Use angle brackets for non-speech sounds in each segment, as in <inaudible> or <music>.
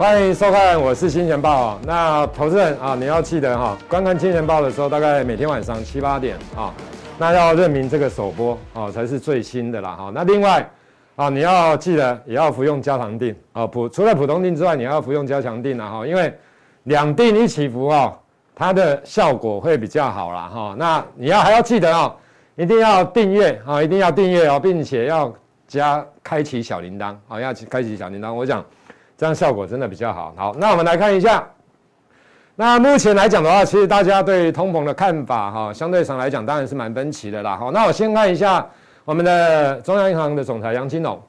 欢迎收看，我是新钱爆。那投资人啊，你要记得哈，观看金钱报的时候，大概每天晚上七八点啊，那要认明这个首播啊，才是最新的啦哈。那另外啊，你要记得也要服用加强定啊，普除了普通定之外，你要服用加强定啊哈，因为两定一起服啊，它的效果会比较好啦哈。那你要还要记得啊，一定要订阅啊，一定要订阅哦，并且要加开启小铃铛啊，要开启小铃铛。我讲。这样效果真的比较好。好，那我们来看一下。那目前来讲的话，其实大家对通膨的看法，哈，相对上来讲当然是蛮分歧的啦。好，那我先看一下我们的中央银行的总裁杨金龙。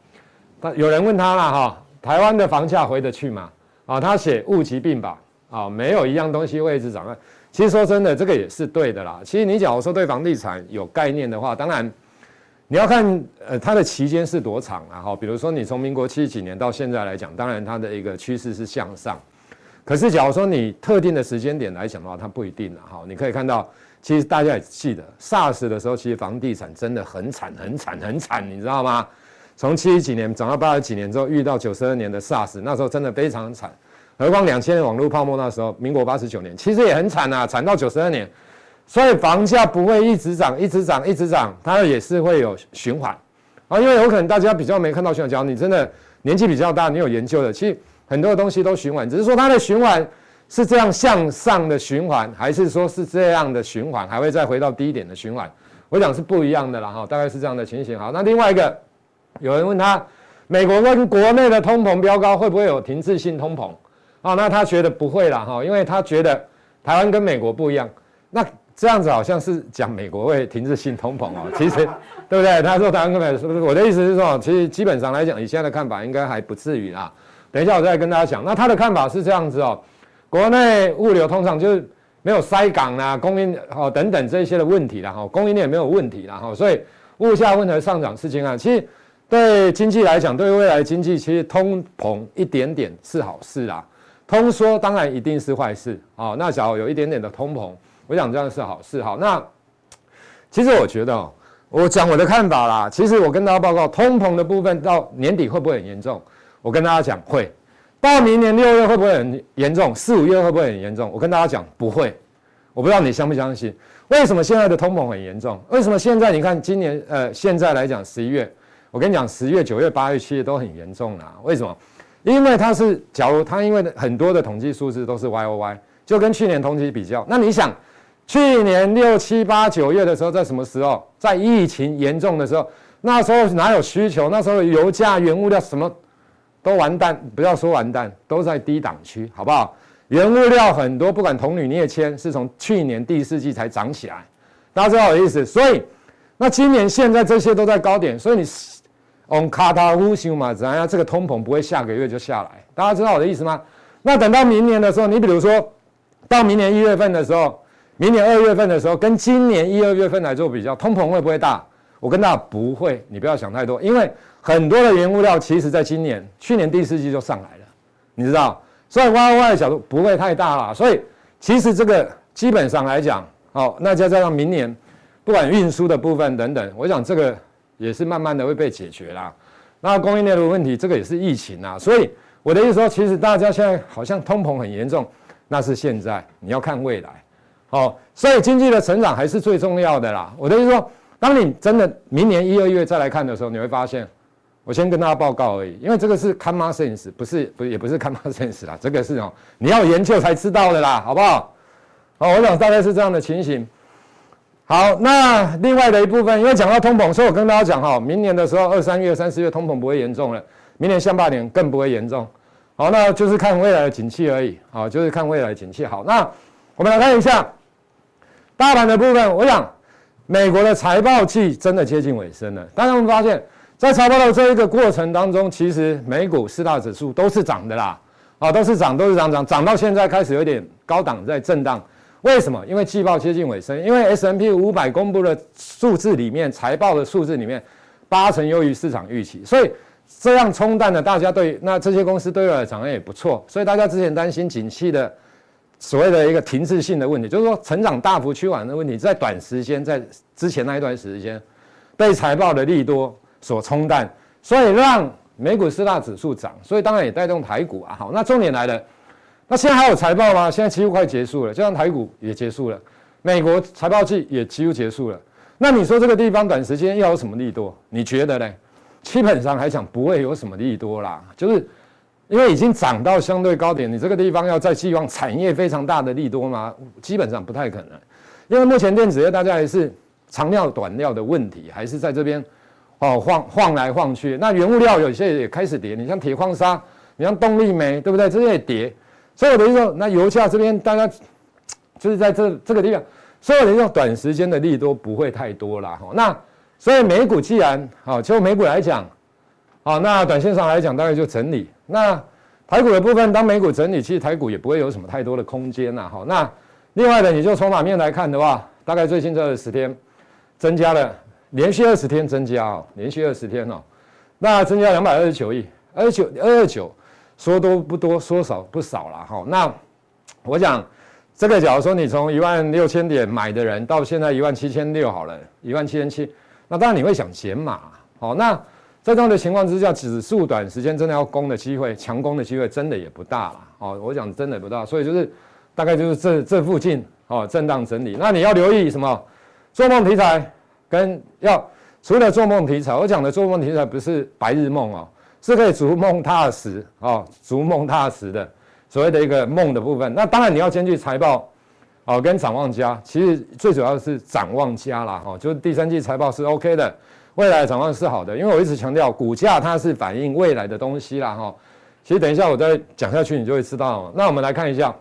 他有人问他了，哈，台湾的房价回得去吗？啊，他写物极必反啊，没有一样东西会一直涨。其实说真的，这个也是对的啦。其实你假如说对房地产有概念的话，当然。你要看，呃，它的期间是多长啊？哈，比如说你从民国七十几年到现在来讲，当然它的一个趋势是向上。可是假如说你特定的时间点来讲的话，它不一定了。哈，你可以看到，其实大家也记得，SARS 的时候，其实房地产真的很惨、很惨、很惨，你知道吗？从七十几年涨到八十几年之后，遇到九十二年的 SARS，那时候真的非常惨。何况两千年网络泡沫那时候，民国八十九年，其实也很惨啊，惨到九十二年。所以房价不会一直涨，一直涨，一直涨，它也是会有循环啊。因为有可能大家比较没看到循环，假如你真的年纪比较大，你有研究的，其实很多的东西都循环，只是说它的循环是这样向上的循环，还是说是这样的循环，还会再回到低点的循环？我想是不一样的啦哈，大概是这样的情形。好，那另外一个有人问他，美国跟国内的通膨飙高会不会有停滞性通膨啊？那他觉得不会啦哈，因为他觉得台湾跟美国不一样，那。这样子好像是讲美国会停止性通膨哦，<laughs> 其实对不对？他说台湾根本是不是？我的意思是说，其实基本上来讲，以现在的看法应该还不至于啦。等一下我再跟大家讲。那他的看法是这样子哦，国内物流通常就是没有塞港啦、供应哦等等这些的问题啦哈，供应链没有问题啦哈，所以物价温和上涨是情啊。其实对经济来讲，对未来经济其实通膨一点点是好事啦，通缩当然一定是坏事啊。那假如有一点点的通膨。我想这样是好事，好。那 <tsk> 其实我觉得，我讲我的看法啦。其实我跟大家报告，通膨的部分到年底会不会很严重？我跟大家讲会。到明年六月会不会很严重？四五月会不会很严重？我跟大家讲不会。我不知道你相不相信？为什么现在的通膨很严重？为什么现在你看今年呃现在来讲十一月，我跟你讲十月、九月、八月、七月都很严重啦。为什么？因为它是，假如它因为很多的统计数字都是 Y O Y，就跟去年同期比较，那你想？去年六七八九月的时候，在什么时候？在疫情严重的时候，那时候哪有需求？那时候油价、原物料什么都完蛋，不要说完蛋，都在低档区，好不好？原物料很多，不管铜、铝、镍、铅，是从去年第四季才涨起来，大家知道我的意思。所以，那今年现在这些都在高点，所以你 on 卡塔乌修嘛，怎样？这个通膨不会下个月就下来，大家知道我的意思吗？那等到明年的时候，你比如说到明年一月份的时候。明年二月份的时候，跟今年一二月份来做比较，通膨会不会大？我跟大家不会，你不要想太多，因为很多的原物料其实在今年、去年第四季就上来了，你知道，所以 Y Y 的角度不会太大了。所以其实这个基本上来讲，好，那再加上明年不管运输的部分等等，我想这个也是慢慢的会被解决啦。那供应链的问题，这个也是疫情啊，所以我的意思说，其实大家现在好像通膨很严重，那是现在，你要看未来。哦，所以经济的成长还是最重要的啦。我的意思说，当你真的明年一二月再来看的时候，你会发现，我先跟大家报告而已，因为这个是 common sense，不是不也不是 common sense 啦，这个是哦，你要研究才知道的啦，好不好？好，我想大概是这样的情形。好，那另外的一部分，因为讲到通膨，所以我跟大家讲哈，明年的时候二三月、三四月通膨不会严重了，明年下半年更不会严重。好，那就是看未来的景气而已。好，就是看未来的景气。好，那我们来看一下。大盘的部分，我想美国的财报季真的接近尾声了。大家会发现，在财报的这一个过程当中，其实美股四大指数都是涨的啦，啊，都是涨，都是涨涨涨到现在开始有点高档在震荡。为什么？因为季报接近尾声，因为 S M P 五百公布的数字里面，财报的数字里面八成优于市场预期，所以这样冲淡了大家对那这些公司对未来涨也不错，所以大家之前担心景气的。所谓的一个停滞性的问题，就是说成长大幅趋缓的问题，在短时间，在之前那一段时间，被财报的利多所冲淡，所以让美股四大指数涨，所以当然也带动台股啊。好，那重点来了，那现在还有财报吗？现在几乎快结束了，就像台股也结束了，美国财报季也几乎结束了。那你说这个地方短时间要有什么利多？你觉得呢？基本上来讲不会有什么利多啦，就是因为已经涨到相对高点，你这个地方要再寄望产业非常大的利多吗？基本上不太可能，因为目前电子业大家还是长料短料的问题，还是在这边哦晃晃来晃去。那原物料有些也开始跌，你像铁矿砂，你像动力煤，对不对？这些也跌。所以我的意思说，那油价这边大家就是在这这个地方，所以我的意思说，短时间的利多不会太多啦。那。所以美股既然好，就美股来讲，好，那短线上来讲大概就整理。那台股的部分，当美股整理，其实台股也不会有什么太多的空间呐。好，那另外的，你就筹码面来看的话，大概最近这二十天增加了，连续二十天增加哦，连续二十天哦，那增加两百二十九亿，二九二二九，说多不多，说少不少了哈。那我讲这个，假如说你从一万六千点买的人，到现在一万七千六好了，一万七千七。那当然你会想减码，好，那在这样的情况之下，指数短时间真的要攻的机会，强攻的机会真的也不大了，哦，我讲真的不大，所以就是大概就是这这附近，哦，震荡整理。那你要留意什么？做梦题材跟要除了做梦题材，我讲的做梦题材不是白日梦哦，是可以逐梦踏实哦，逐梦踏实的所谓的一个梦的部分。那当然你要根据财报。哦，跟展望家，其实最主要的是展望家啦，哦，就是第三季财报是 OK 的，未来的展望是好的，因为我一直强调股价它是反映未来的东西啦，哈。其实等一下我再讲下去，你就会知道。那我们来看一下，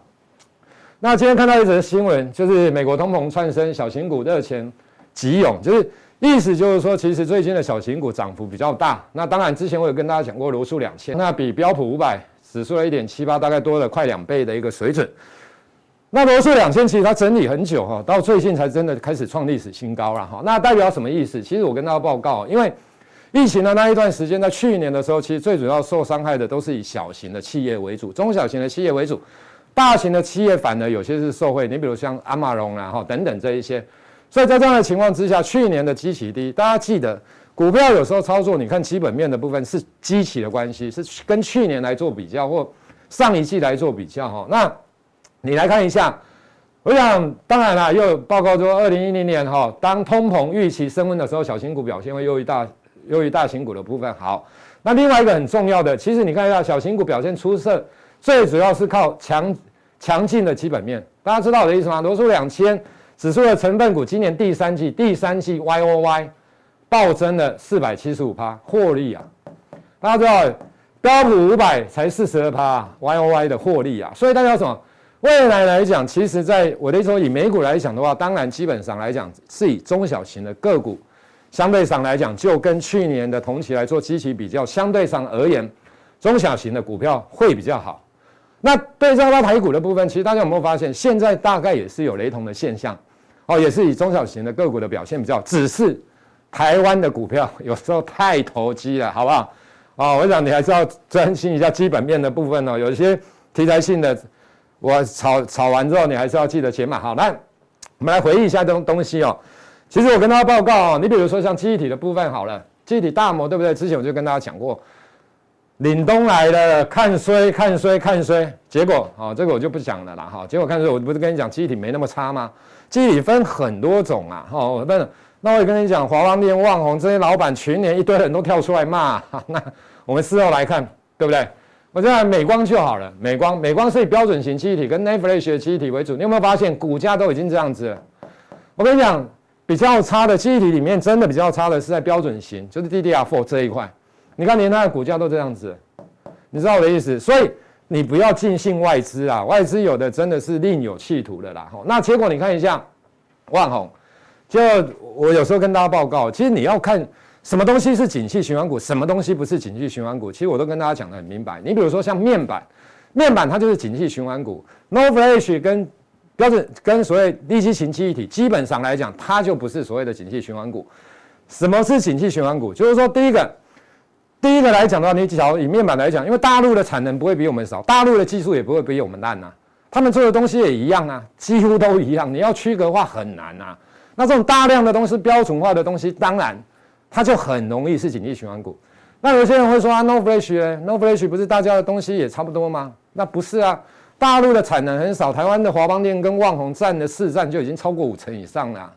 那今天看到一则新闻，就是美国通膨窜升，小型股热钱急涌，就是意思就是说，其实最近的小型股涨幅比较大。那当然之前我有跟大家讲过罗素两千，那比标普五百指数的一点七八，大概多了快两倍的一个水准。那罗素两千其实它整理很久哈，到最近才真的开始创历史新高了哈。那代表什么意思？其实我跟大家报告，因为疫情的那一段时间，在去年的时候，其实最主要受伤害的都是以小型的企业为主，中小型的企业为主，大型的企业反而有些是受惠。你比如像亚马逊啊哈等等这一些。所以在这样的情况之下，去年的基期低，大家记得股票有时候操作，你看基本面的部分是基期的关系，是跟去年来做比较或上一季来做比较哈。那你来看一下，我想当然了，又有报告说，二零一零年哈，当通膨预期升温的时候，小型股表现会优于大优于大型股的部分。好，那另外一个很重要的，其实你看一下，小型股表现出色，最主要是靠强强劲的基本面。大家知道我的意思吗？罗素两千指数的成分股今年第三季第三季 Y O Y 暴增了四百七十五趴，获利啊！大家知道标普五百才四十二趴 Y O Y 的获利啊，所以大家要什么？未来来讲，其实在我的意思说，以美股来讲的话，当然基本上来讲是以中小型的个股，相对上来讲，就跟去年的同期来做基期比较，相对上而言，中小型的股票会比较好。那对照到台股的部分，其实大家有没有发现，现在大概也是有雷同的现象，哦，也是以中小型的个股的表现比较，只是台湾的股票有时候太投机了，好不好？哦，我想你还是要专心一下基本面的部分哦，有一些题材性的。我炒炒完之后，你还是要记得减码。好，那 <tsk> 我们来回忆一下东东西哦。其实我跟大家报告哦，你比如说像记忆体的部分好了，记忆体大摩对不对？之前我就跟大家讲过，凛东来了，看衰看衰看衰，结果啊，这个我就不讲了啦哈。结果看衰，我不是跟你讲记忆体没那么差吗？记忆体分很多种啊，哈，那。那我也跟你讲，华邦电、旺宏这些老板群年一堆人都跳出来骂，<laughs> 那我们事后来看，对不对？我讲美光就好了，美光美光是以标准型记忆体跟 NAND Flash 的记忆体为主。你有没有发现股价都已经这样子了？我跟你讲，比较差的记忆体里面，真的比较差的是在标准型，就是 DDR4 这一块。你看连它的股价都这样子，你知道我的意思？所以你不要尽信外资啊，外资有的真的是另有企图的啦。那结果你看一下，万宏，就我有时候跟大家报告，其实你要看。什么东西是景气循环股？什么东西不是景气循环股？其实我都跟大家讲得很明白。你比如说像面板，面板它就是景气循环股。NOR Flash 跟标准跟所谓低基型记忆体，基本上来讲，它就不是所谓的景气循环股。什么是景气循环股？就是说，第一个，第一个来讲的话，你只要以面板来讲，因为大陆的产能不会比我们少，大陆的技术也不会比我们烂啊，他们做的东西也一样啊，几乎都一样。你要区隔化很难啊。那这种大量的东西标准化的东西，当然。它就很容易是景气循环股。那有些人会说啊，NOR Flash，NOR Flash 不是大家的东西也差不多吗？那不是啊，大陆的产能很少，台湾的华邦电跟旺宏占的市占就已经超过五成以上了。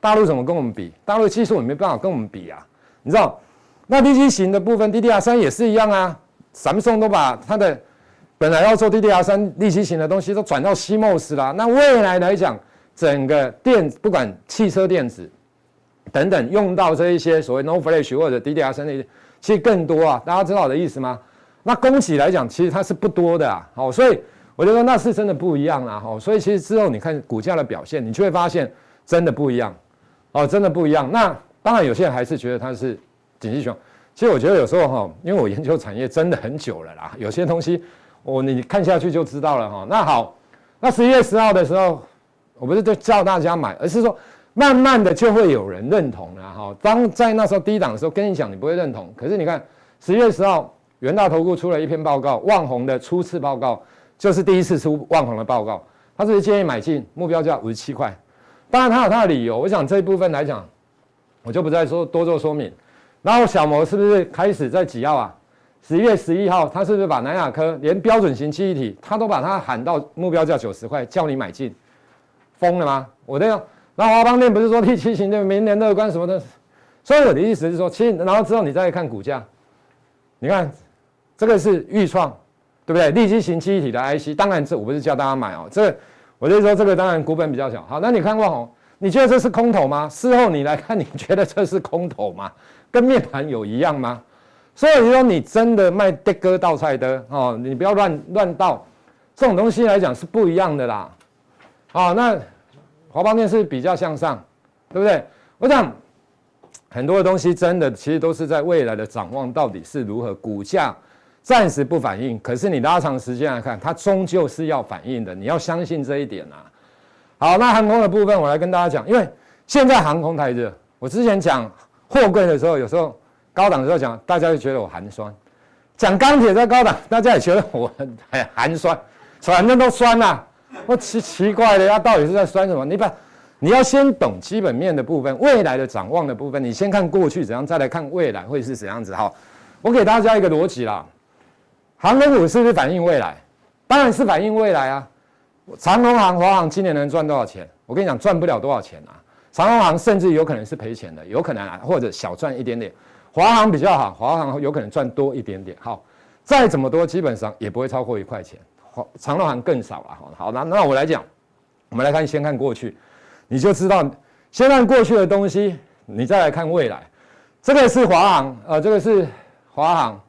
大陆怎么跟我们比？大陆技术也没办法跟我们比啊，你知道？那 DG 型的部分，DDR3 也是一样啊三雄都把它的本来要做 DDR3 立基型的东西都转到 CMOS 啦。那未来来讲，整个电不管汽车电子等等用到这一些所谓 No Flash 或者 DDR3 的，其实更多啊。大家知道我的意思吗？那供给来讲，其实它是不多的啊。好，所以我就说那是真的不一样啦。好，所以其实之后你看股价的表现，你就会发现真的不一样。哦，真的不一样。那当然有些人还是觉得它是。景气熊，其实我觉得有时候哈，因为我研究产业真的很久了啦，有些东西我你看下去就知道了哈。那好，那十一月十号的时候，我不是就叫大家买，而是说慢慢的就会有人认同了哈。当在那时候低档的时候跟你讲，你不会认同。可是你看十月十号，元大投顾出了一篇报告，旺宏的初次报告，就是第一次出旺宏的报告，他是建议买进，目标价五十七块。当然他有他的理由，我想这一部分来讲，我就不再说多做说明。然后小摩是不是开始在几号啊？十月十一号，他是不是把南亚科连标准型记忆体，他都把它喊到目标价九十块，叫你买进，疯了吗？我这样，那华邦电不是说第七型的明年乐观什么的，所以我的意思是说，其实然后之后你再看股价，你看这个是钰创，对不对？立基型记忆体的 IC，当然这我不是叫大家买哦，这我就是说这个当然股本比较小。好，那你看过哦，你觉得这是空头吗？事后你来看，你觉得这是空头吗？跟面盘有一样吗？所以说你真的卖的哥倒菜的哦，你不要乱乱倒，这种东西来讲是不一样的啦。好，那华邦电是比较向上，对不对？我想很多的东西真的其实都是在未来的展望到底是如何，股价暂时不反应，可是你拉长时间来看，它终究是要反应的，你要相信这一点啊。好，那航空的部分我来跟大家讲，因为现在航空太热，我之前讲。货柜的时候，有时候高档的时候讲，大家就觉得我寒酸；讲钢铁在高档，大家也觉得我很寒酸，反正都酸呐、啊。<laughs> 我奇奇怪的，他到底是在酸什么？你把你要先懂基本面的部分，未来的展望的部分，你先看过去怎样，再来看未来会是怎样子。好，我给大家一个逻辑啦。航空股是不是反映未来？当然是反映未来啊。长荣航、华航今年能赚多少钱？我跟你讲，赚不了多少钱啊。长荣航甚至有可能是赔钱的，有可能啊，或者小赚一点点。华航比较好，华航有可能赚多一点点。好，再怎么多，基本上也不会超过一块钱。长荣航更少了。好，那那我来讲，我们来看，先看过去，你就知道，先看过去的东西，你再来看未来。这个是华航，呃，这个是华航，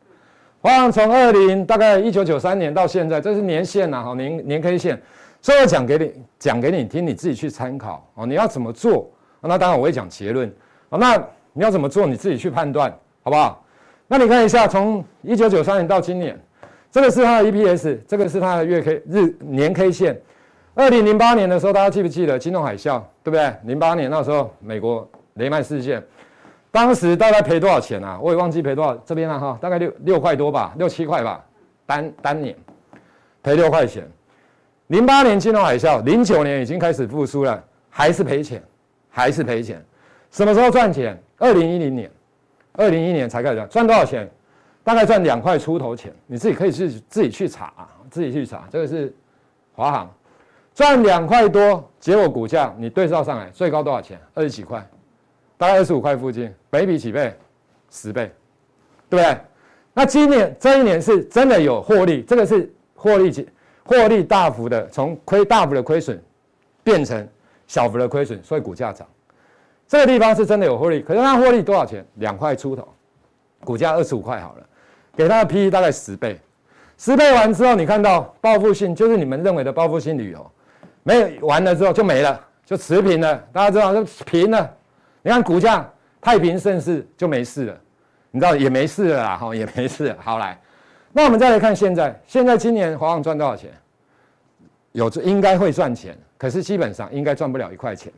华航从二零大概一九九三年到现在，这是年线呐，好年年 K 线。所以我讲给你讲给你听，你自己去参考哦。你要怎么做？那当然我会讲结论。那你要怎么做？你自己去判断，好不好？那你看一下，从一九九三年到今年，这个是它的 EPS，这个是它的月 K 日年 K 线。二零零八年的时候，大家记不记得金融海啸？对不对？零八年那时候美国雷曼事件，当时大概赔多少钱啊？我也忘记赔多少。这边啊哈，大概六六块多吧，六七块吧，单单年赔六块钱。零八年金融海啸，零九年已经开始复苏了，还是赔钱，还是赔钱。什么时候赚钱？二零一零年，二零一一年才开始赚，赚多少钱？大概赚两块出头钱。你自己可以去自己去查啊，自己去查。这个是华航，赚两块多，结果股价你对照上来，最高多少钱？二十几块，大概二十五块附近，北比几倍？十倍，对不对？那今年这一年是真的有获利，这个是获利几获利大幅的从亏大幅的亏损变成小幅的亏损，所以股价涨。这个地方是真的有获利，可是它获利多少钱？两块出头，股价二十五块好了，给它的 P/E 大概十倍，十倍完之后，你看到报复性就是你们认为的报复性旅游，没有完了之后就没了，就持平了。大家知道就平了。你看股价太平盛世就没事了，你知道也没事了啦，哈，也没事了。好来。那我们再来看现在，现在今年华航赚多少钱？有应该会赚钱，可是基本上应该赚不了一块钱。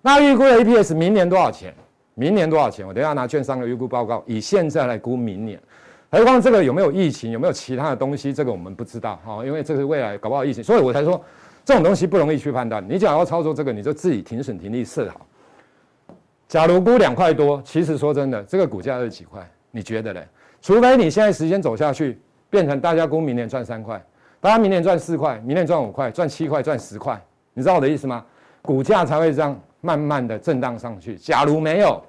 那预估的 EPS 明年多少钱？明年多少钱？我等一下拿券商的预估报告，以现在来估明年。何况这个有没有疫情，有没有其他的东西，这个我们不知道哈，因为这是未来搞不好疫情，所以我才说这种东西不容易去判断。你只要操作这个，你就自己停损停利设好。假如估两块多，其实说真的，这个股价二十几块，你觉得嘞？除非你现在时间走下去，变成大家估明年赚三块，大家明年赚四块，明年赚五块，赚七块，赚十块，你知道我的意思吗？股价才会这样慢慢的震荡上去。假如没有，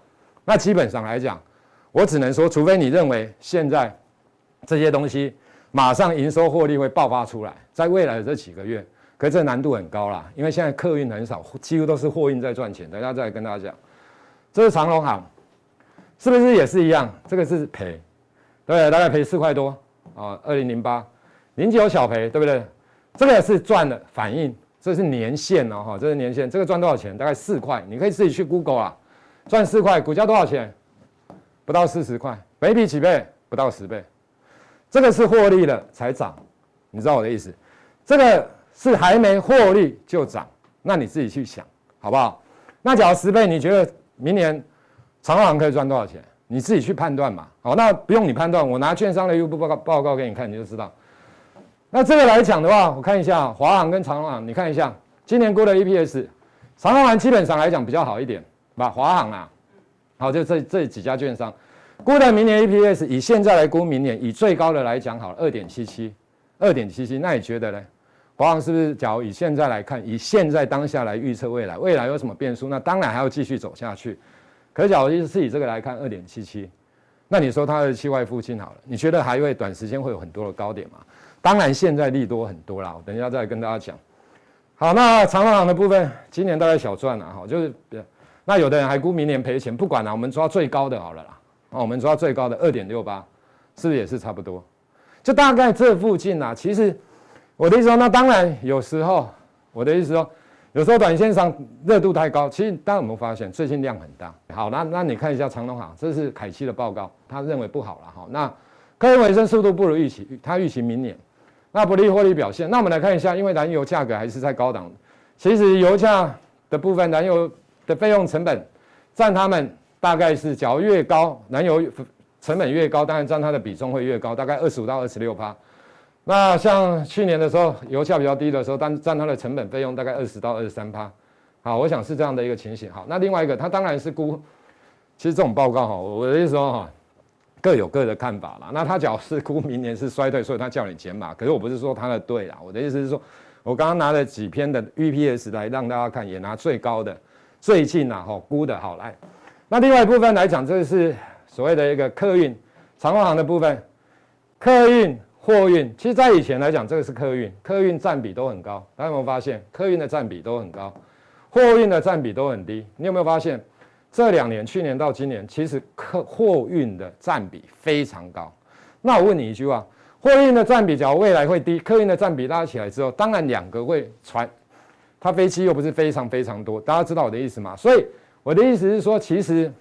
那基本上来讲，我只能说，除非你认为现在这些东西马上营收获利会爆发出来，在未来的这几个月，可这难度很高啦，因为现在客运很少，几乎都是货运在赚钱。等下再跟大家讲，这是长荣航，是不是也是一样？这个是赔，对，大概赔四块多啊。二零零八，零九小赔，对不对？这个是赚的反应。这是年限哦，哈，这是年限，这个赚多少钱？大概四块，你可以自己去 Google 啊，赚四块，股价多少钱？不到四十块，本益比几倍？不到十倍，这个是获利了才涨，你知道我的意思？这个是还没获利就涨，那你自己去想，好不好？那假如十倍，你觉得明年长荣可以赚多少钱？你自己去判断嘛。好，那不用你判断，我拿券商的预估报告报告给你看，你就知道。那这个来讲的话，我看一下华航跟长航，你看一下今年估的 EPS，长航基本上来讲比较好一点，吧？华航啊，好，就这这几家券商估的明年 EPS，以现在来估明年，以最高的来讲好了，二点七七，二点七七，那你觉得呢？华航是不是？假如以现在来看，以现在当下来预测未来，未来有什么变数？那当然还要继续走下去。可假如是以这个来看，二点七七，那你说它的气外附近好了，你觉得还会短时间会有很多的高点吗？当然，现在利多很多啦，我等一下再跟大家讲。好，那长隆行的部分，今年大概小赚了哈，就是，那有的人还估明年赔钱，不管了，我们抓最高的好了啦。啊，我们抓最高的二点六八，是不是也是差不多？就大概这附近啦。其实我的意思说，那当然有时候，我的意思说，有时候短线上热度太高，其实大家有没有发现最近量很大？好，那那你看一下长隆行，这是凯西的报告，他认为不好了哈。那科研尾声速度不如预期，他预期明年。那不利获利表现，那我们来看一下，因为燃油价格还是在高档，其实油价的部分，燃油的费用成本占他们大概是，只要越高，燃油成本越高，当然占它的比重会越高，大概二十五到二十六趴。那像去年的时候，油价比较低的时候，但占它的成本费用大概二十到二十三趴。好，我想是这样的一个情形。好，那另外一个，它当然是估，其实这种报告哈，我的意思说哈。各有各的看法啦。那他假如是估明年是衰退，所以他叫你减码。可是我不是说他的对啦，我的意思是说，我刚刚拿了几篇的 EPS 来让大家看，也拿最高的，最近呐哈估的好来。那另外一部分来讲，这个是所谓的一个客运长荣航的部分，客运货运，其实在以前来讲，这个是客运，客运占比都很高。大家有没有发现，客运的占比都很高，货运的占比都很低？你有没有发现？这两年，去年到今年，其实客货运的占比非常高。那我问你一句话：货运的占比，假如未来会低，客运的占比拉起来之后，当然两个会传。它飞机又不是非常非常多，大家知道我的意思吗？所以我的意思是说，其实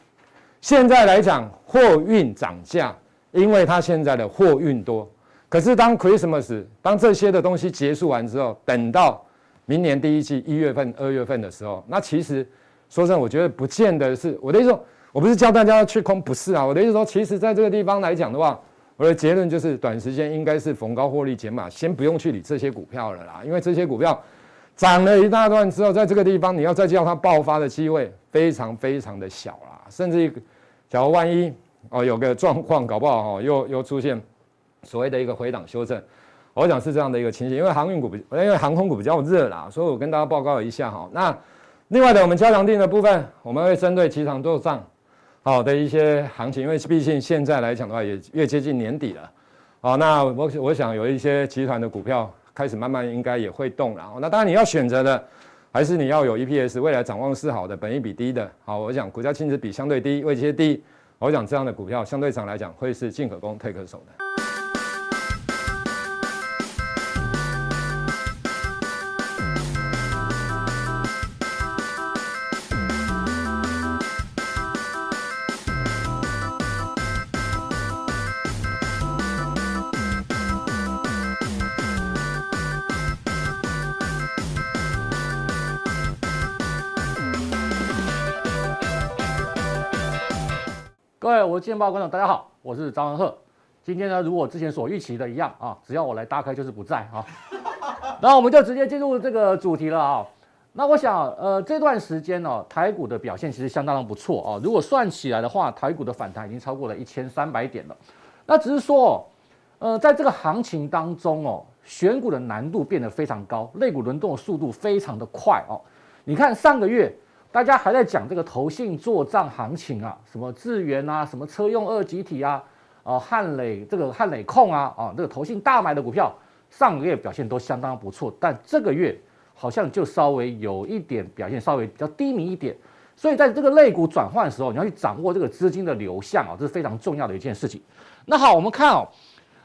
现在来讲，货运涨价，因为它现在的货运多。可是当 Christmas，当这些的东西结束完之后，等到明年第一季一月份、二月份的时候，那其实。说真的，我觉得不见得是我的意思，我不是教大家去空，不是啊。我的意思说，其实在这个地方来讲的话，我的结论就是，短时间应该是逢高获利减码，先不用去理这些股票了啦。因为这些股票涨了一大段之后，在这个地方你要再叫它爆发的机会非常非常的小啦。甚至，假如万一哦有个状况搞不好哈，又又出现所谓的一个回档修正，我想是这样的一个情形。因为航运股比，因为航空股比较热啦，所以我跟大家报告一下哈。那另外的，我们加强定的部分，我们会针对期厂做账好的一些行情，因为毕竟现在来讲的话，也越接近年底了。好，那我我想有一些集团的股票开始慢慢应该也会动了。那当然你要选择的，还是你要有 EPS，未来展望是好的，本益比低的。好，我想股价净值比相对低，位阶低，我想这样的股票相对上来讲会是进可攻退可守的。各位，我的金钱爆观众，大家好，我是张文鹤。今天呢，如我之前所预期的一样啊，只要我来搭开就是不在啊。然后我们就直接进入这个主题了啊。那我想，呃，这段时间呢、哦，台股的表现其实相当的不错啊。如果算起来的话，台股的反弹已经超过了一千三百点了。那只是说，呃，在这个行情当中哦，选股的难度变得非常高，类股轮动的速度非常的快哦。你看上个月大家还在讲这个投信做账行情啊，什么智源啊，什么车用二极体啊，啊、汉磊这个汉磊控啊，啊，这个投信大买的股票，上个月表现都相当不错，但这个月好像就稍微有一点表现稍微比较低迷一点。所以在这个类股转换的时候，你要去掌握这个资金的流向啊，这是非常重要的一件事情。那好，我们看哦，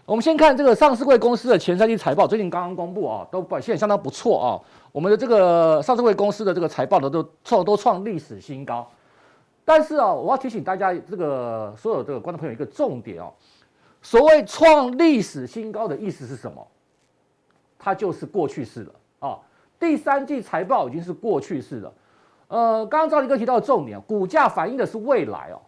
我们先看这个上市柜公司的前三季财报，最近刚刚公布啊，都表现相当不错啊。我们的这个上市会公司的这个财报呢，都创都创历史新高。但是啊，我要提醒大家，这个所有这个观众朋友一个重点哦，所谓创历史新高的意思是什么？它就是过去式了啊。第三季财报已经是过去式了。呃，刚刚赵立哥提到的重点，股价反映的是未来哦，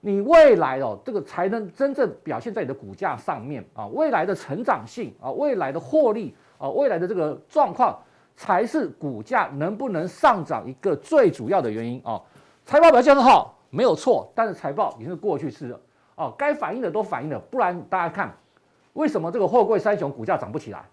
你未来哦，这个才能真正表现在你的股价上面啊，未来的成长性啊，未来的获利啊，未来的这个状况，才是股价能不能上涨一个最主要的原因啊。财报表现很好，没有错，但是财报已经是过去式了哦，该反映的都反映了，不然大家看，为什么这个货柜三雄股价涨不起来？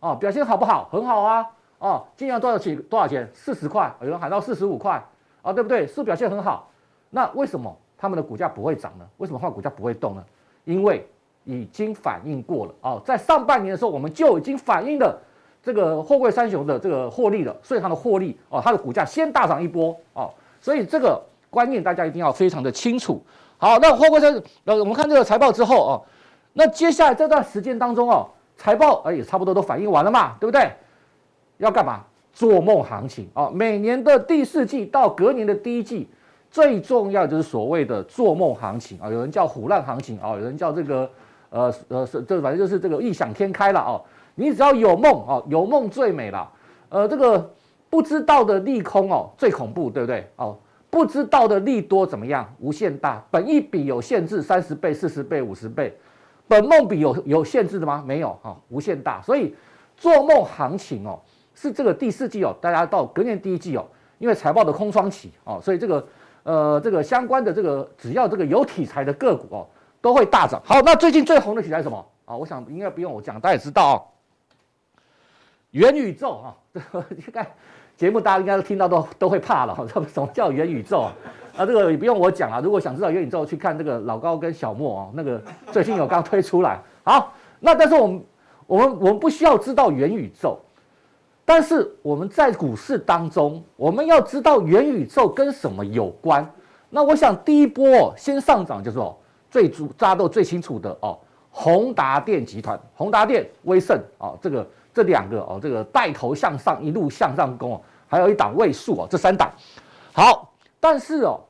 哦，表现好不好？很好啊。哦，今年多少钱？多少钱？四十块，有人喊到四十五块，啊，对不对？是表现很好？那为什么他们的股价不会涨呢？为什么换股价不会动呢？因为已经反映过了哦，在上半年的时候，我们就已经反映了这个货柜三雄的这个获利了，所以它的获利哦，它的股价先大涨一波哦，所以这个观念大家一定要非常的清楚。好，那货柜三，呃，我们看这个财报之后哦，那接下来这段时间当中哦，财报哎也差不多都反映完了嘛，对不对？要干嘛？做梦行情啊！每年的第四季到隔年的第一季，最重要就是所谓的做梦行情啊！有人叫虎烂行情啊，有人叫这个呃呃是这反正就是这个异想天开了啊！你只要有梦啊，有梦最美了。呃，这个不知道的利空哦，最恐怖，对不对？哦，不知道的利多怎么样？无限大，本一比有限制，三十倍、四十倍、五十倍，本梦比有有限制的吗？没有哈，无限大。所以做梦行情哦。是这个第四季哦，大家到隔年第一季哦，因为财报的空窗期哦，所以这个呃这个相关的这个只要这个有题材的个股哦，都会大涨。好，那最近最红的题材是什么啊？我想应该不用我讲，大家也知道哦。元宇宙啊，<laughs> 这个应该节目大家应该听到都都会怕了哈。<laughs> 什么叫元宇宙啊？<laughs> 啊，这个也不用我讲啊。如果想知道元宇宙，去看这个老高跟小莫哦，那个最近有刚推出来。好，那但是我们我们我们不需要知道元宇宙。但是我们在股市当中，我们要知道元宇宙跟什么有关。那我想第一波先上涨就是哦，最主大家都最清楚的哦，宏达电集团、宏达电、威盛啊，这个这两个哦，这个带头向上一路向上攻哦，还有一档位数哦，这三档好。但是哦，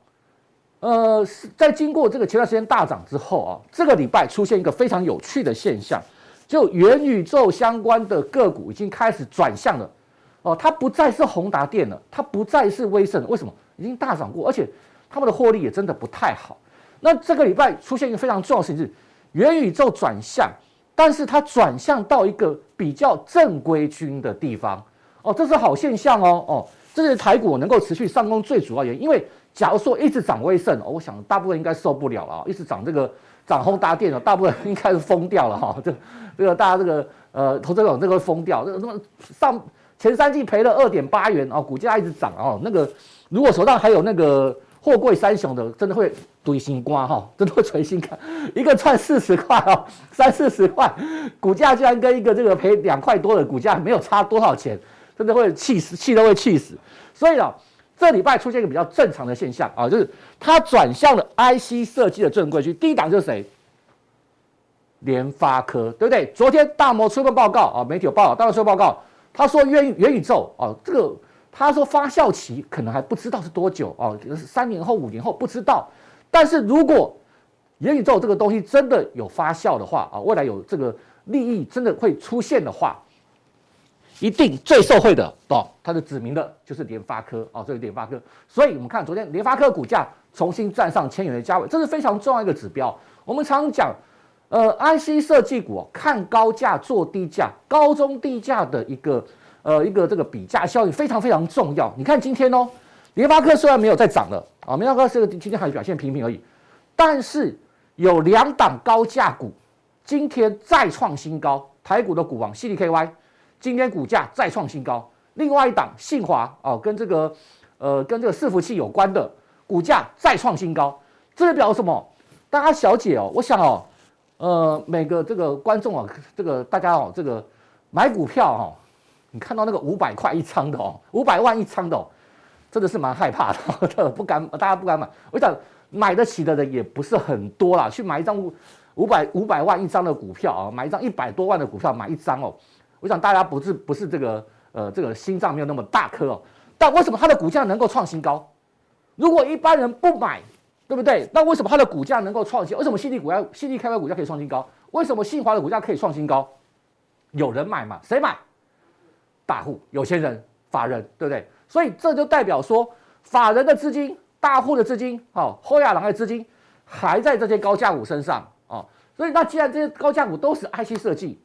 呃，在经过这个前段时间大涨之后啊，这个礼拜出现一个非常有趣的现象。就元宇宙相关的个股已经开始转向了，哦，它不再是宏达电了，它不再是威盛，为什么？已经大涨过，而且他们的获利也真的不太好。那这个礼拜出现一个非常重要的事情是，元宇宙转向，但是它转向到一个比较正规军的地方，哦，这是好现象哦，哦，这是台股能够持续上攻最主要原因。因为假如说一直涨威盛，哦，我想大部分应该受不了了，一直涨这个。涨宏达电了，大部分应该是疯掉了哈。<laughs> 这这个大家这个呃投资者这个疯掉。这个什么上前三季赔了二点八元哦，股价一直涨哦。那个如果手上还有那个货柜三雄的，真的会堆心瓜哈，<laughs> 真的会捶心。一个赚四十块哦，<laughs> 三四十块，股价居然跟一个这个赔两块多的股价没有差多少钱，真的会气死，气都会气死。所以啊。这礼拜出现一个比较正常的现象啊，就是它转向了 IC 设计的正规军。第一档就是谁？联发科，对不对？昨天大摩出份报告啊，媒体有报道，大摩出份报告，他说元元宇宙啊，这个他说发酵期可能还不知道是多久啊，三年后、五年后不知道。但是如果元宇宙这个东西真的有发酵的话啊，未来有这个利益真的会出现的话。一定最受惠的哦，它的指明的就是联发科哦，这个联发科，所以我们看昨天联发科股价重新站上千元的价位，这是非常重要一个指标。我们常讲，呃，IC 设计股看高价做低价，高中低价的一个呃一个这个比价效应非常非常重要。你看今天哦，联发科虽然没有再涨了啊，联发科这个今天还表现平平而已，但是有两档高价股今天再创新高，台股的股王 CDKY 今天股价再创新高。另外一档信华哦，跟这个呃跟这个伺服器有关的股价再创新高，这代表什么？大家小姐哦，我想哦，呃每个这个观众啊，这个大家哦，这个买股票哦，你看到那个五百块一张的哦，五百万一张的哦，真的是蛮害怕的，<laughs> 不敢，大家不敢买。我想买得起的人也不是很多啦，去买一张五五百五百万一张的股票啊，买一张一百多万的股票买一张哦，我想大家不是不是这个。呃，这个心脏没有那么大颗哦，但为什么它的股价能够创新高？如果一般人不买，对不对？那为什么它的股价能够创新？为什么 CD 股价、CDKY 股价可以创新高？为什么新华的股价可以创新高？有人买嘛？谁买？大户、有钱人、法人，对不对？所以这就代表说，法人的资金、大户的资金、好，后亚郎的资金还在这些高价股身上哦。所以那既然这些高价股都是 IC 设计。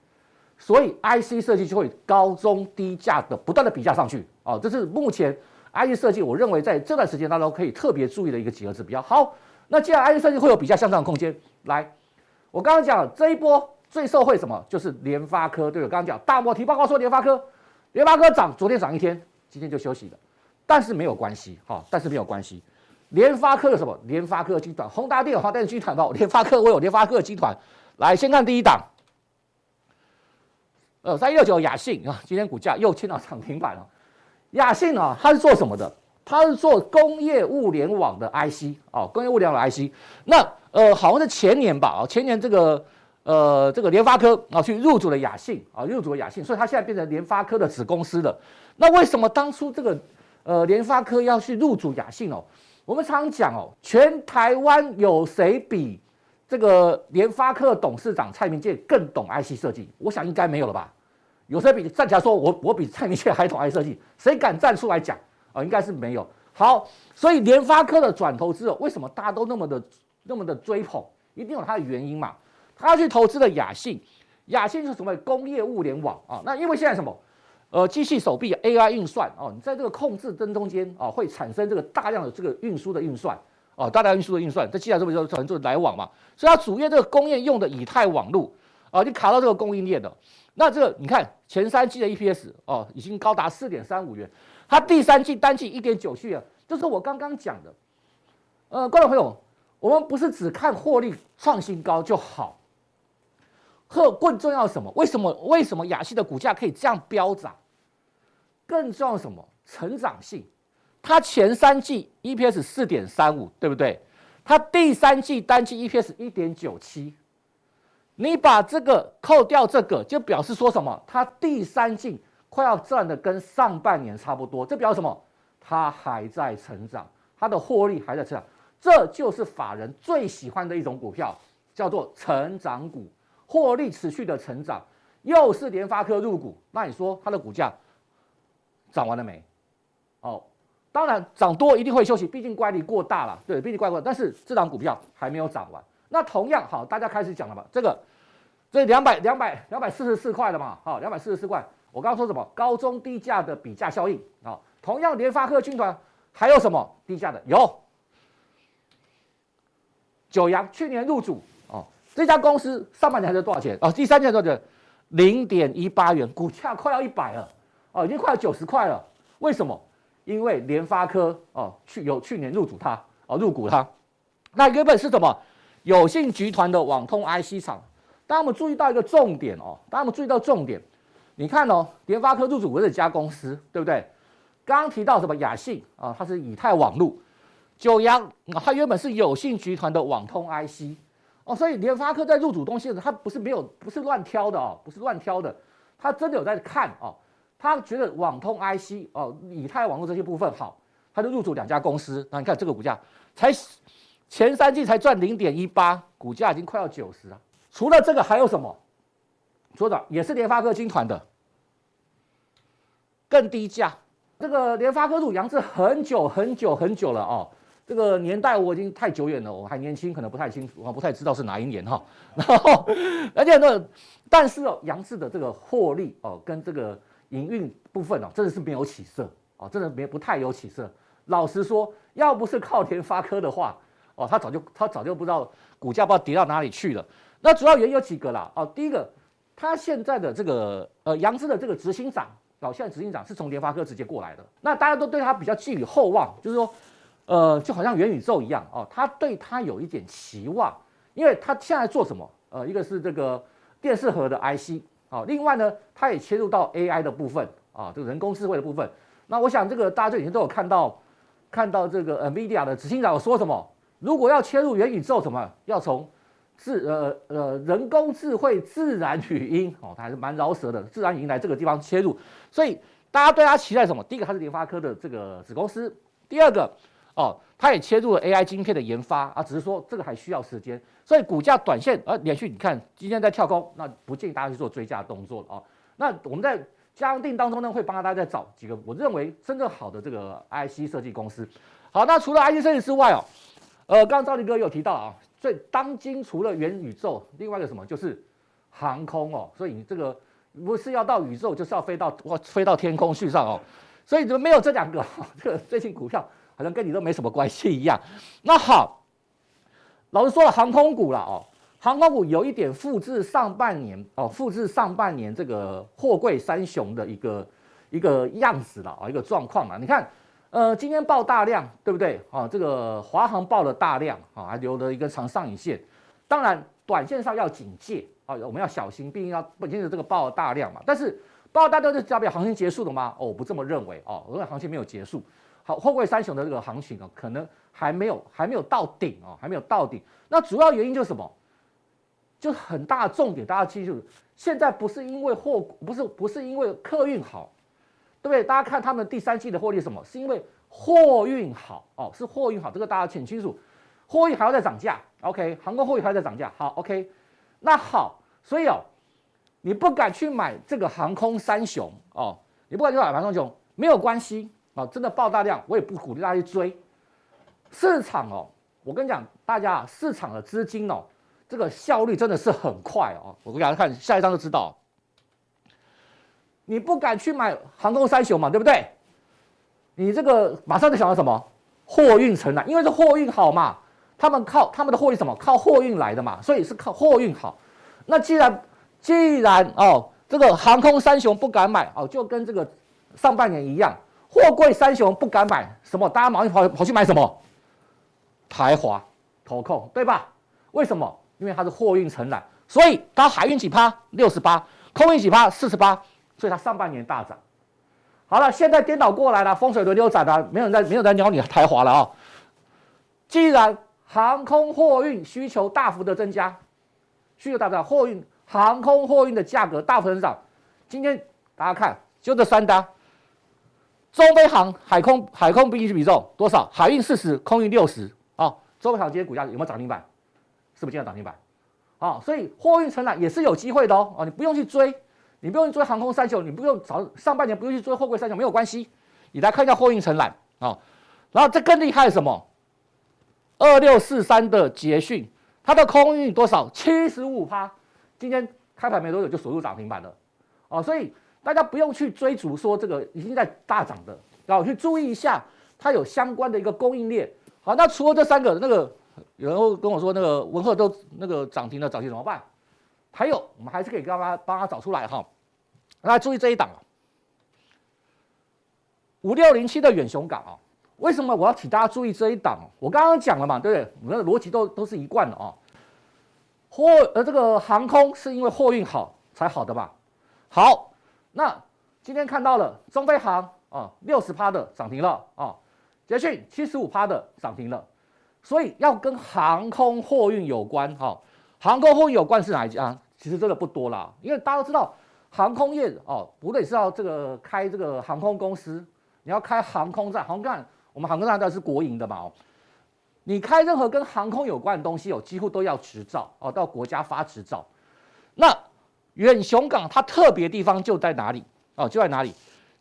所以 IC 设计就会高中低价的不断的比价上去啊，这是目前 IC 设计我认为在这段时间当中可以特别注意的一个几个指标。好，那既然 IC 设计会有比价向上的空间，来，我刚刚讲这一波最受惠什么？就是联发科，对不对？刚刚讲大摩提报告说联发科，联发科涨，昨天涨一天，今天就休息了，但是没有关系，哈，但是没有关系。联发科的什么？联发科集团，宏达电有宏达电集团吧？联发科我有联发科集团，来先看第一档。呃，三一六九雅信啊，今天股价又签到涨停板了。雅信啊，它是做什么的？它是做工业物联网的 IC 哦，工业物联网的 IC。那呃，好像是前年吧，啊，前年这个呃这个联发科啊去入主了雅信啊，入主了雅信，所以它现在变成联发科的子公司了。那为什么当初这个呃联发科要去入主雅信哦？我们常常讲哦，全台湾有谁比这个联发科董事长蔡明介更懂 IC 设计？我想应该没有了吧。有谁比站起来说我我比蔡明介还懂 IC 设计？谁敢站出来讲啊、哦？应该是没有。好，所以联发科的转投资哦，为什么大家都那么的那么的追捧？一定有它的原因嘛。他去投资的雅信，雅信是什么？工业物联网啊。那因为现在什么？呃，机器手臂 AI 运算哦，你在这个控制灯中间啊，会产生这个大量的这个运输的运算哦，大量运输的运算，这既然这么就产生这个来往嘛。所以它主业这个工业用的以太网络啊，就卡到这个供应链的。那这个你看前三季的 EPS 哦，已经高达四点三五元，它第三季单季一点九七元，就是我刚刚讲的。呃，观众朋友，我们不是只看获利创新高就好，和更重要什么？为什么为什么雅西的股价可以这样飙涨？更重要什么？成长性，它前三季 EPS 四点三五，对不对？它第三季单季 EPS 一点九七。你把这个扣掉，这个就表示说什么？它第三季快要赚的跟上半年差不多，这表示什么？它还在成长，它的获利还在成长，这就是法人最喜欢的一种股票，叫做成长股，获利持续的成长。又是联发科入股，那你说它的股价涨完了没？哦，当然涨多一定会休息，毕竟乖离过大了，对，毕竟乖离过，但是这档股票还没有涨完。那同样好，大家开始讲了吧？这个，这两百两百两百四十四块的嘛，好，两百四十四块。我刚刚说什么？高中低价的比价效应啊。同样，联发科军团还有什么低价的？有九阳去年入主，这家公司上半年还是多少钱？哦，第三季多少钱？零点一八元，股价快要一百了，哦，已经快要九十块了。为什么？因为联发科哦，去有去年入主它哦，入股它。那原本是什么？有信集团的网通 IC 厂，大家们注意到一个重点哦？大家们注意到重点？你看哦，联发科入主的这家公司，对不对？刚刚提到什么雅信啊？它是以太网路。九阳它原本是有信集团的网通 IC 哦，所以联发科在入主东西的时候，它不是没有，不是乱挑的哦，不是乱挑的，他真的有在看哦。他觉得网通 IC 哦，以太网络这些部分好，他就入主两家公司。那你看这个股价才。前三季才赚零点一八，股价已经快要九十了。除了这个还有什么？说的也是联发科军团的，更低价。这个联发科入扬智很久很久很久了哦，这个年代我已经太久远了，我还年轻，可能不太清楚，我不太知道是哪一年哈。然后而且呢，但是哦，杨氏的这个获利哦，跟这个营运部分哦，真的是没有起色哦，真的没不太有起色。老实说，要不是靠联发科的话。哦，他早就他早就不知道股价不知道跌到哪里去了。那主要原因有几个啦，哦，第一个，他现在的这个呃杨志的这个执行长，哦，现在执行长是从联发科直接过来的，那大家都对他比较寄予厚望，就是说，呃，就好像元宇宙一样哦，他对他有一点期望，因为他现在做什么？呃，一个是这个电视盒的 IC，哦，另外呢，他也切入到 AI 的部分啊，这个人工智慧的部分。那我想这个大家最近都有看到，看到这个 NVIDIA 的执行长说什么？如果要切入元宇宙，什么要从自呃呃人工智慧、自然语音哦，他还是蛮饶舌的，自然语音来这个地方切入。所以大家对他期待什么？第一个，他是联发科的这个子公司；第二个，哦，他也切入了 AI 晶片的研发啊，只是说这个还需要时间。所以股价短线呃连续，你看今天在跳空，那不建议大家去做追加动作了哦。那我们在。嘉定当中呢，会帮大家再找几个我认为真正好的这个 IC 设计公司。好，那除了 IC 设计之外哦，呃，刚刚赵立哥有提到啊，所以当今除了元宇宙，另外一个什么就是航空哦。所以你这个不是要到宇宙，就是要飞到哇飞到天空去上哦。所以怎么没有这两个？这个最近股票好像跟你都没什么关系一样。<laughs> 那好，老实说了，航空股了哦。航空股有一点复制上半年哦，复制上半年这个货柜三雄的一个一个样子了啊，一个状况了。你看，呃，今天爆大量，对不对啊？这个华航爆了大量啊，还留了一根长上影线。当然，短线上要警戒啊，我们要小心，毕竟要本身的这个爆了大量嘛。但是爆大量就代表行情结束了吗？哦，我不这么认为哦，我认为行情没有结束。好，货柜三雄的这个行情啊，可能还没有还没有到顶哦，还没有到顶。那主要原因就是什么？就很大的重点，大家记住，现在不是因为货，不是不是因为客运好，对不对？大家看他们第三季的获利什么？是因为货运好哦，是货运好，这个大家请清楚。货运还要再涨价，OK？航空货运还要再涨价，好，OK？那好，所以哦，你不敢去买这个航空三雄哦，你不敢去买航空三雄，没有关系哦，真的爆大量，我也不鼓励大家去追。市场哦，我跟你讲，大家市场的资金哦。这个效率真的是很快哦！我给大家看下一张就知道。你不敢去买航空三雄嘛，对不对？你这个马上就想到什么？货运承揽，因为是货运好嘛，他们靠他们的货运什么？靠货运来的嘛，所以是靠货运好。那既然既然哦，这个航空三雄不敢买哦，就跟这个上半年一样，货柜三雄不敢买什么？大家马上跑跑去买什么？台华投控对吧？为什么？因为它是货运承揽，所以它海运几趴六十八，空运几趴四十八，所以它上半年大涨。好了，现在颠倒过来了，风水轮流转了，没有人在没有人鸟你台华了啊、既然航空货运需求大幅的增加，需求大幅的货运航空货运的价格大幅增长，今天大家看就这三单，中飞航海空海空比例比重多少？海运四十，空运六十啊。中飞航今天股价有没有涨停板？是不是今天涨停板？好，所以货运承揽也是有机会的哦。哦，你不用去追，你不用去追航空三雄，你不用找上半年不用去追货柜三雄，没有关系。你来看一下货运承揽啊，然后这更厉害什么？二六四三的捷讯，它的空运多少？七十五趴，今天开盘没多久就锁住涨停板了。哦，所以大家不用去追逐说这个已经在大涨的，然后去注意一下它有相关的一个供应链。好，那除了这三个那个。有人会跟我说，那个文鹤都那个涨停了，涨停怎么办？还有，我们还是可以帮他帮他找出来哈。大家注意这一档啊，五六零七的远雄港啊，为什么我要请大家注意这一档？我刚刚讲了嘛，对不对？我们的逻辑都都是一贯的啊。货呃，这个航空是因为货运好才好的吧？好，那今天看到了中飞航啊，六十趴的涨停了啊，捷讯七十五趴的涨停了。所以要跟航空货运有关哈，航空货运有关是哪一家？其实真的不多啦，因为大家都知道航空业哦，不得是要这个开这个航空公司，你要开航空站，航空站我们航空站都是国营的嘛哦，你开任何跟航空有关的东西哦，几乎都要执照哦，到国家发执照。那远雄港它特别地方就在哪里哦？就在哪里？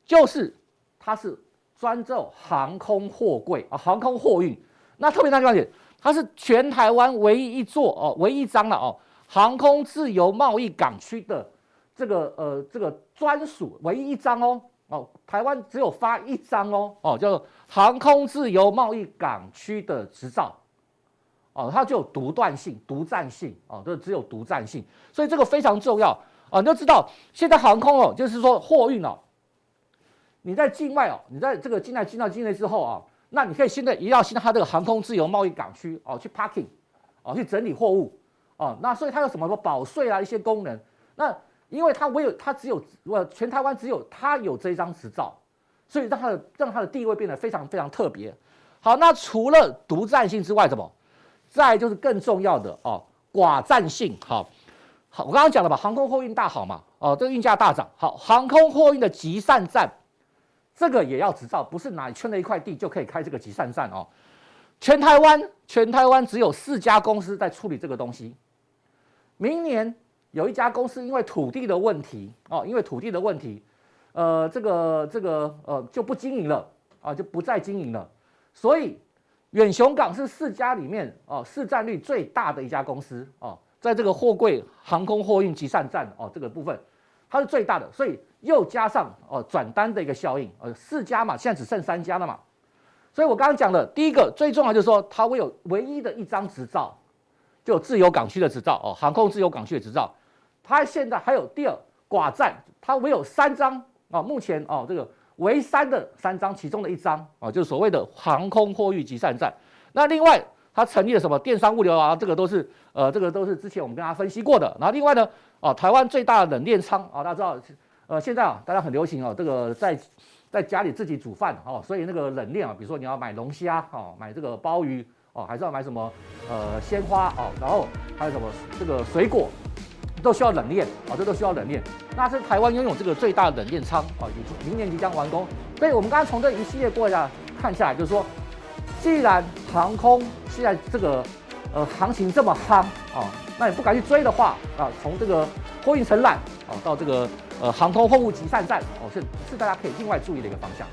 就是它是专做航空货柜啊，航空货运。那特别那地方，它是全台湾唯一一座哦，唯一一张了哦，航空自由贸易港区的这个呃这个专属唯一一张哦哦，台湾只有发一张哦哦，叫做航空自由贸易港区的执照哦，它就有独断性、独占性哦，都只有独占性，所以这个非常重要啊！你要知道，现在航空哦，就是说货运哦，你在境外哦，你在这个境内进到境内之后啊，那你可以现在一定要进到它这个航空自由贸易港区哦，去 parking 哦，去整理货物哦，那所以它有什么什么保税啊一些功能，那因为它唯有它只有我全台湾只有它有这一张执照，所以让它的让它的地位变得非常非常特别。好，那除了独占性之外，什么？再就是更重要的哦，寡占性。好，好，我刚刚讲了吧，航空货运大好嘛，哦，这个运价大涨。好，航空货运的集散站，这个也要执照，不是哪里圈了一块地就可以开这个集散站哦。全台湾，全台湾只有四家公司在处理这个东西。明年有一家公司因为土地的问题哦，因为土地的问题，呃，这个这个呃就不经营了啊，就不再经营了，所以。远雄港是四家里面哦市占率最大的一家公司哦，在这个货柜航空货运集散站哦这个部分，它是最大的，所以又加上哦转单的一个效应，呃四家嘛，现在只剩三家了嘛，所以我刚刚讲的第一个最重要就是说，它唯有唯一的一张执照，就自由港区的执照哦，航空自由港区的执照，它现在还有第二寡占，它唯有三张啊，目前哦这个。为三的三张，其中的一张啊，就是所谓的航空货运集散站。那另外，它成立了什么电商物流啊？这个都是呃，这个都是之前我们跟大家分析过的。然后另外呢，啊，台湾最大的冷链仓啊，大家知道，呃，现在啊，大家很流行哦，这个在在家里自己煮饭哦，所以那个冷链啊，比如说你要买龙虾哦，买这个鲍鱼哦，还是要买什么呃鲜花哦，然后还有什么这个水果。都需要冷链啊，这都需要冷链。那是台湾拥有这个最大的冷链仓啊，也明年即将完工。所以我们刚刚从这一系列过来看下来，就是说，既然航空现在这个呃行情这么夯啊，那你不敢去追的话啊，从这个货运承揽啊到这个呃航空货物集散站哦，是是大家可以另外注意的一个方向。